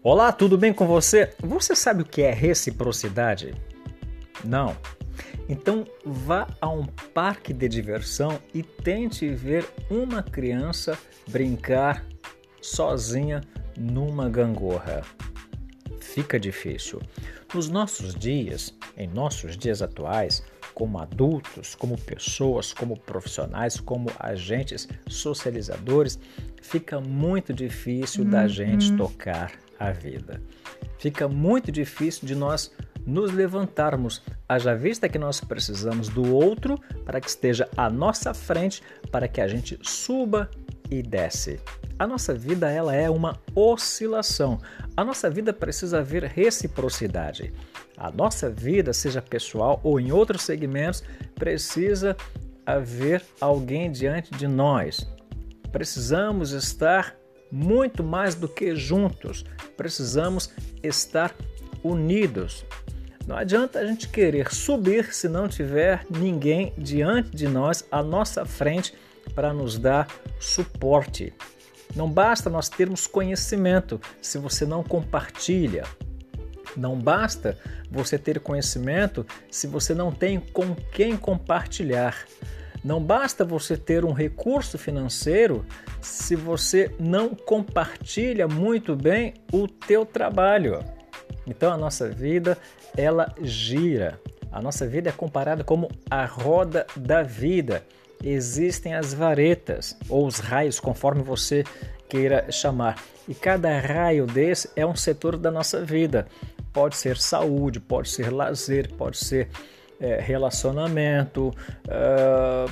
Olá, tudo bem com você? Você sabe o que é reciprocidade? Não. Então vá a um parque de diversão e tente ver uma criança brincar sozinha numa gangorra. Fica difícil. Nos nossos dias, em nossos dias atuais, como adultos, como pessoas, como profissionais, como agentes socializadores, fica muito difícil da uhum. gente tocar a vida. Fica muito difícil de nós nos levantarmos, haja vista que nós precisamos do outro para que esteja à nossa frente, para que a gente suba e desce. A nossa vida ela é uma oscilação. A nossa vida precisa haver reciprocidade. A nossa vida, seja pessoal ou em outros segmentos, precisa haver alguém diante de nós. Precisamos estar muito mais do que juntos. Precisamos estar unidos. Não adianta a gente querer subir se não tiver ninguém diante de nós, à nossa frente, para nos dar suporte. Não basta nós termos conhecimento se você não compartilha. Não basta você ter conhecimento se você não tem com quem compartilhar. Não basta você ter um recurso financeiro se você não compartilha muito bem o teu trabalho. Então a nossa vida ela gira. A nossa vida é comparada como a roda da vida. Existem as varetas ou os raios, conforme você queira chamar. E cada raio desse é um setor da nossa vida. Pode ser saúde, pode ser lazer, pode ser é, relacionamento, uh,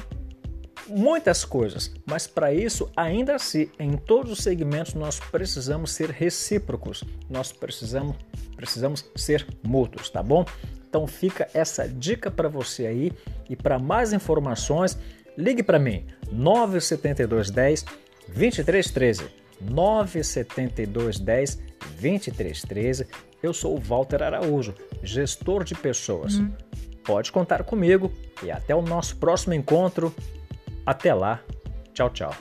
muitas coisas. Mas para isso, ainda assim, em todos os segmentos, nós precisamos ser recíprocos, nós precisamos, precisamos ser mútuos, tá bom? Então fica essa dica para você aí e para mais informações, ligue para mim 97210 2313 97210 2313. Eu sou o Walter Araújo, gestor de pessoas. Hum. Pode contar comigo e até o nosso próximo encontro. Até lá. Tchau, tchau.